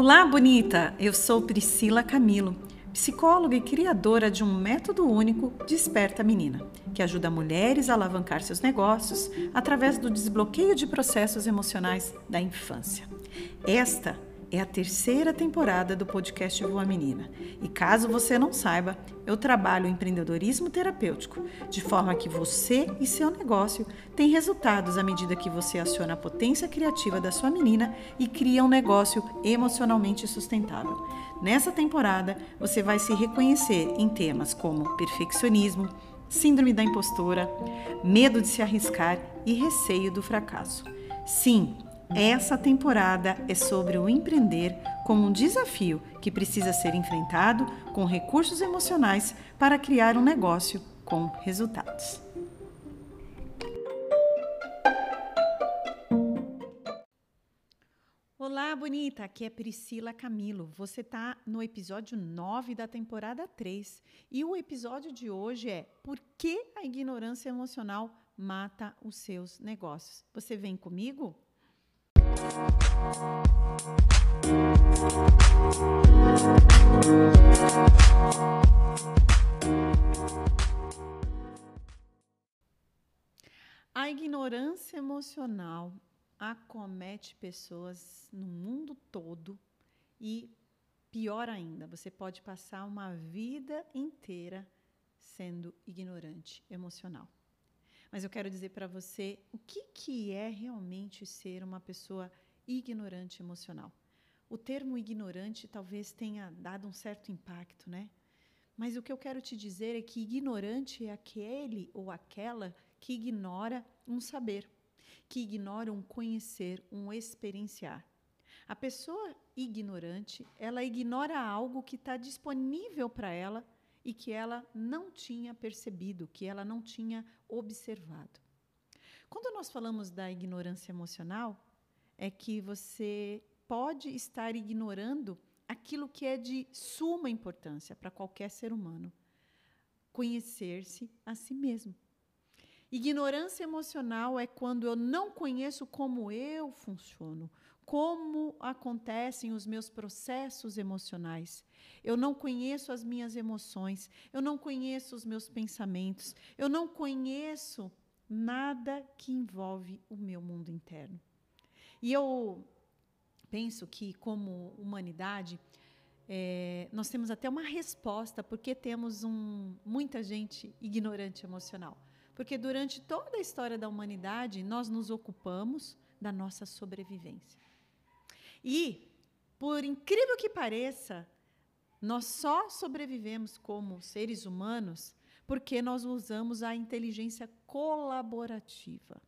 Olá, bonita! Eu sou Priscila Camilo, psicóloga e criadora de um método único Desperta Menina, que ajuda mulheres a alavancar seus negócios através do desbloqueio de processos emocionais da infância. Esta é a terceira temporada do podcast Voa Menina. E caso você não saiba, eu trabalho empreendedorismo terapêutico, de forma que você e seu negócio têm resultados à medida que você aciona a potência criativa da sua menina e cria um negócio emocionalmente sustentável. Nessa temporada, você vai se reconhecer em temas como perfeccionismo, síndrome da impostora, medo de se arriscar e receio do fracasso. Sim, essa temporada é sobre o empreender como um desafio que precisa ser enfrentado com recursos emocionais para criar um negócio com resultados. Olá, bonita! Aqui é Priscila Camilo. Você está no episódio 9 da temporada 3 e o episódio de hoje é Por que a ignorância emocional mata os seus negócios? Você vem comigo? A ignorância emocional acomete pessoas no mundo todo e, pior ainda, você pode passar uma vida inteira sendo ignorante emocional. Mas eu quero dizer para você o que, que é realmente ser uma pessoa ignorante emocional. O termo ignorante talvez tenha dado um certo impacto, né? Mas o que eu quero te dizer é que ignorante é aquele ou aquela que ignora um saber, que ignora um conhecer, um experienciar. A pessoa ignorante, ela ignora algo que está disponível para ela e que ela não tinha percebido, que ela não tinha observado. Quando nós falamos da ignorância emocional, é que você pode estar ignorando aquilo que é de suma importância para qualquer ser humano: conhecer-se a si mesmo. Ignorância emocional é quando eu não conheço como eu funciono, como acontecem os meus processos emocionais. Eu não conheço as minhas emoções, eu não conheço os meus pensamentos, eu não conheço nada que envolve o meu mundo interno. E eu penso que, como humanidade, é, nós temos até uma resposta porque temos um, muita gente ignorante emocional. Porque durante toda a história da humanidade, nós nos ocupamos da nossa sobrevivência. E, por incrível que pareça, nós só sobrevivemos como seres humanos porque nós usamos a inteligência colaborativa.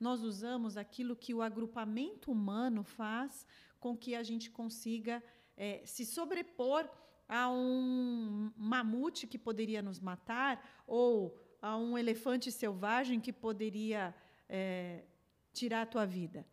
Nós usamos aquilo que o agrupamento humano faz com que a gente consiga é, se sobrepor a um mamute que poderia nos matar ou a um elefante selvagem que poderia é, tirar a tua vida.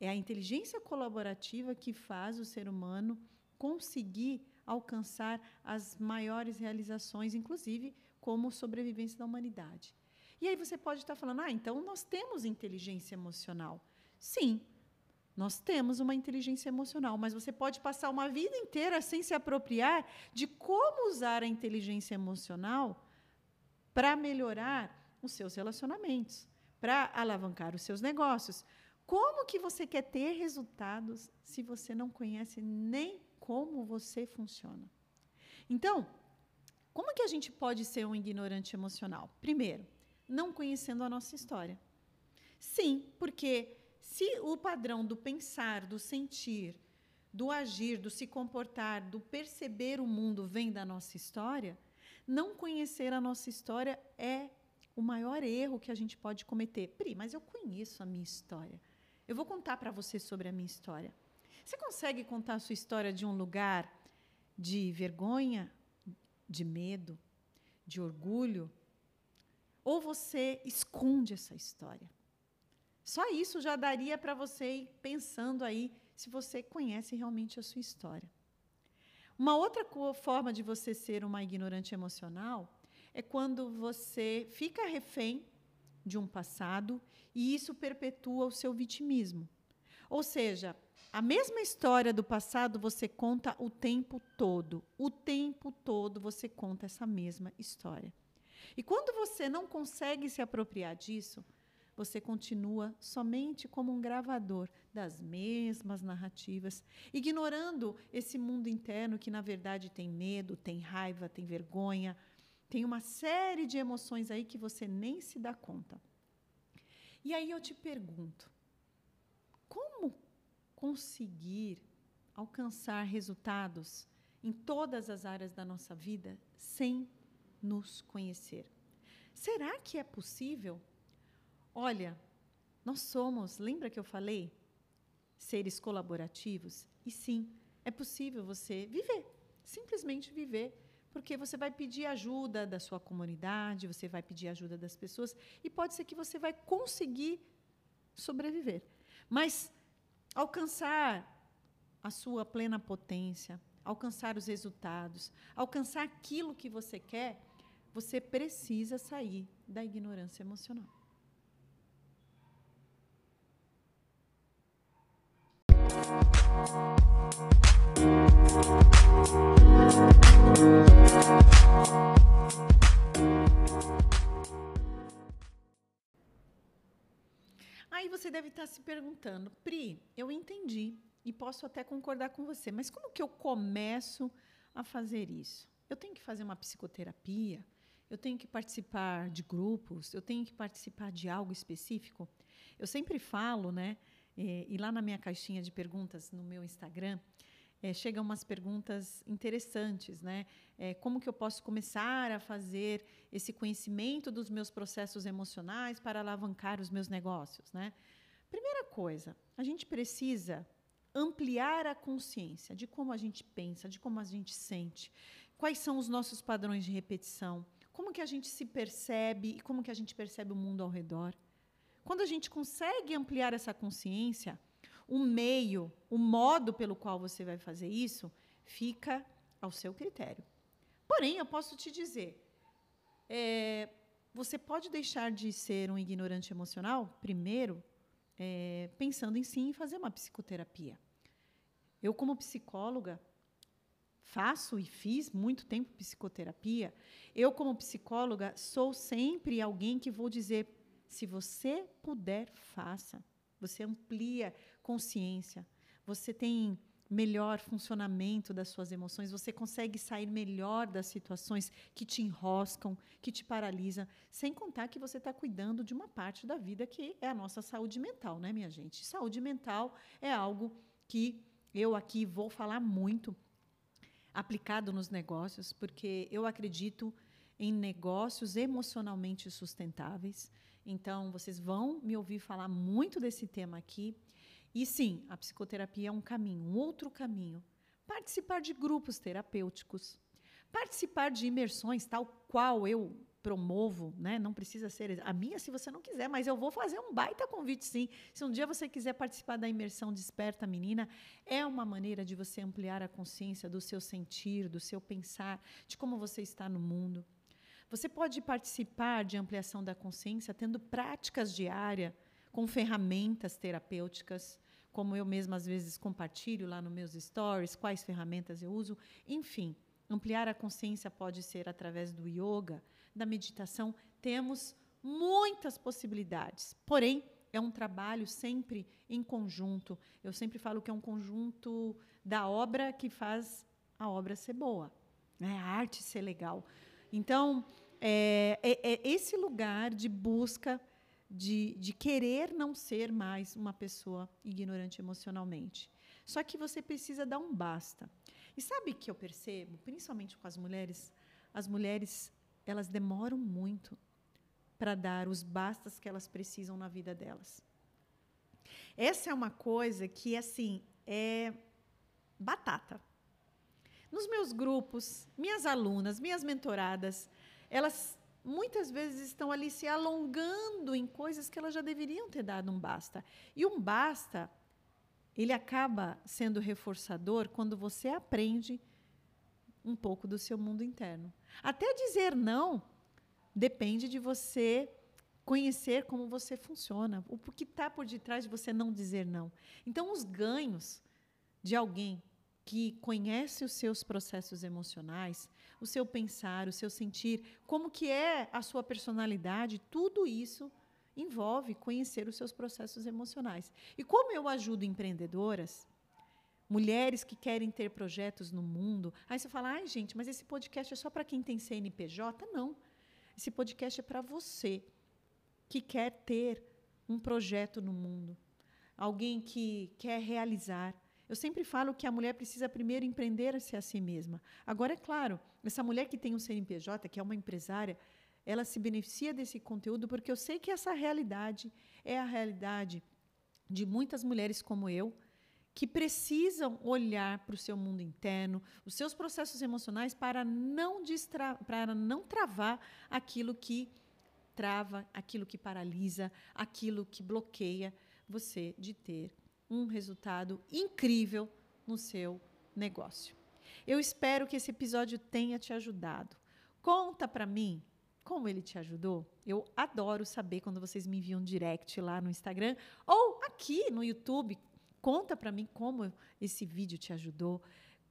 É a inteligência colaborativa que faz o ser humano conseguir alcançar as maiores realizações, inclusive como sobrevivência da humanidade. E aí você pode estar falando, ah, então nós temos inteligência emocional. Sim, nós temos uma inteligência emocional, mas você pode passar uma vida inteira sem se apropriar de como usar a inteligência emocional para melhorar os seus relacionamentos, para alavancar os seus negócios, como que você quer ter resultados se você não conhece nem como você funciona? Então, como que a gente pode ser um ignorante emocional? Primeiro, não conhecendo a nossa história. Sim, porque se o padrão do pensar, do sentir, do agir, do se comportar, do perceber o mundo vem da nossa história, não conhecer a nossa história é o maior erro que a gente pode cometer. Pri, mas eu conheço a minha história. Eu vou contar para você sobre a minha história. Você consegue contar a sua história de um lugar de vergonha, de medo, de orgulho? Ou você esconde essa história? Só isso já daria para você ir pensando aí se você conhece realmente a sua história. Uma outra forma de você ser uma ignorante emocional é quando você fica refém de um passado e isso perpetua o seu vitimismo. Ou seja, a mesma história do passado você conta o tempo todo. O tempo todo você conta essa mesma história. E quando você não consegue se apropriar disso, você continua somente como um gravador das mesmas narrativas, ignorando esse mundo interno que, na verdade, tem medo, tem raiva, tem vergonha, tem uma série de emoções aí que você nem se dá conta. E aí eu te pergunto: como conseguir alcançar resultados em todas as áreas da nossa vida sem nos conhecer? Será que é possível? Olha, nós somos, lembra que eu falei? Seres colaborativos? E sim, é possível você viver, simplesmente viver, porque você vai pedir ajuda da sua comunidade, você vai pedir ajuda das pessoas, e pode ser que você vai conseguir sobreviver. Mas alcançar a sua plena potência, alcançar os resultados, alcançar aquilo que você quer, você precisa sair da ignorância emocional. Aí você deve estar se perguntando, Pri, eu entendi e posso até concordar com você, mas como que eu começo a fazer isso? Eu tenho que fazer uma psicoterapia? Eu tenho que participar de grupos? Eu tenho que participar de algo específico? Eu sempre falo, né? É, e lá na minha caixinha de perguntas no meu Instagram, é, chegam umas perguntas interessantes, né? É, como que eu posso começar a fazer esse conhecimento dos meus processos emocionais para alavancar os meus negócios, né? Primeira coisa, a gente precisa ampliar a consciência de como a gente pensa, de como a gente sente, quais são os nossos padrões de repetição, como que a gente se percebe e como que a gente percebe o mundo ao redor. Quando a gente consegue ampliar essa consciência, o meio, o modo pelo qual você vai fazer isso, fica ao seu critério. Porém, eu posso te dizer, é, você pode deixar de ser um ignorante emocional, primeiro, é, pensando em sim fazer uma psicoterapia. Eu, como psicóloga, faço e fiz muito tempo psicoterapia. Eu, como psicóloga, sou sempre alguém que vou dizer se você puder, faça. Você amplia consciência, você tem melhor funcionamento das suas emoções, você consegue sair melhor das situações que te enroscam, que te paralisam, sem contar que você está cuidando de uma parte da vida que é a nossa saúde mental, né, minha gente? Saúde mental é algo que eu aqui vou falar muito aplicado nos negócios, porque eu acredito em negócios emocionalmente sustentáveis. Então, vocês vão me ouvir falar muito desse tema aqui. E sim, a psicoterapia é um caminho, um outro caminho. Participar de grupos terapêuticos, participar de imersões, tal qual eu promovo, né? Não precisa ser a minha se você não quiser, mas eu vou fazer um baita convite sim. Se um dia você quiser participar da imersão Desperta Menina, é uma maneira de você ampliar a consciência do seu sentir, do seu pensar, de como você está no mundo. Você pode participar de ampliação da consciência tendo práticas diárias com ferramentas terapêuticas, como eu mesma às vezes compartilho lá nos meus stories, quais ferramentas eu uso. Enfim, ampliar a consciência pode ser através do yoga, da meditação. Temos muitas possibilidades. Porém, é um trabalho sempre em conjunto. Eu sempre falo que é um conjunto da obra que faz a obra ser boa, né? a arte ser legal. Então, é, é, é esse lugar de busca de, de querer não ser mais uma pessoa ignorante emocionalmente. Só que você precisa dar um basta. E sabe que eu percebo, principalmente com as mulheres, as mulheres elas demoram muito para dar os bastas que elas precisam na vida delas. Essa é uma coisa que assim é batata. Nos meus grupos, minhas alunas, minhas mentoradas, elas muitas vezes estão ali se alongando em coisas que elas já deveriam ter dado um basta. E um basta, ele acaba sendo reforçador quando você aprende um pouco do seu mundo interno. Até dizer não depende de você conhecer como você funciona, o que está por detrás de você não dizer não. Então, os ganhos de alguém que conhece os seus processos emocionais, o seu pensar, o seu sentir, como que é a sua personalidade, tudo isso envolve conhecer os seus processos emocionais. E como eu ajudo empreendedoras, mulheres que querem ter projetos no mundo, aí você fala: "Ai, gente, mas esse podcast é só para quem tem CNPJ?" Não. Esse podcast é para você que quer ter um projeto no mundo, alguém que quer realizar. Eu sempre falo que a mulher precisa primeiro empreender-se a si mesma. Agora, é claro, essa mulher que tem um CNPJ, que é uma empresária, ela se beneficia desse conteúdo porque eu sei que essa realidade é a realidade de muitas mulheres como eu, que precisam olhar para o seu mundo interno, os seus processos emocionais para não, distra para não travar aquilo que trava, aquilo que paralisa, aquilo que bloqueia você de ter um resultado incrível no seu negócio. Eu espero que esse episódio tenha te ajudado. Conta para mim como ele te ajudou. Eu adoro saber quando vocês me enviam direct lá no Instagram ou aqui no YouTube. Conta para mim como esse vídeo te ajudou.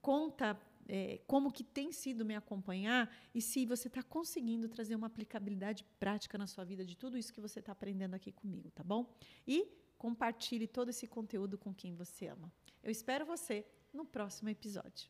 Conta é, como que tem sido me acompanhar e se você está conseguindo trazer uma aplicabilidade prática na sua vida de tudo isso que você está aprendendo aqui comigo, tá bom? E compartilhe todo esse conteúdo com quem você ama. Eu espero você no próximo episódio.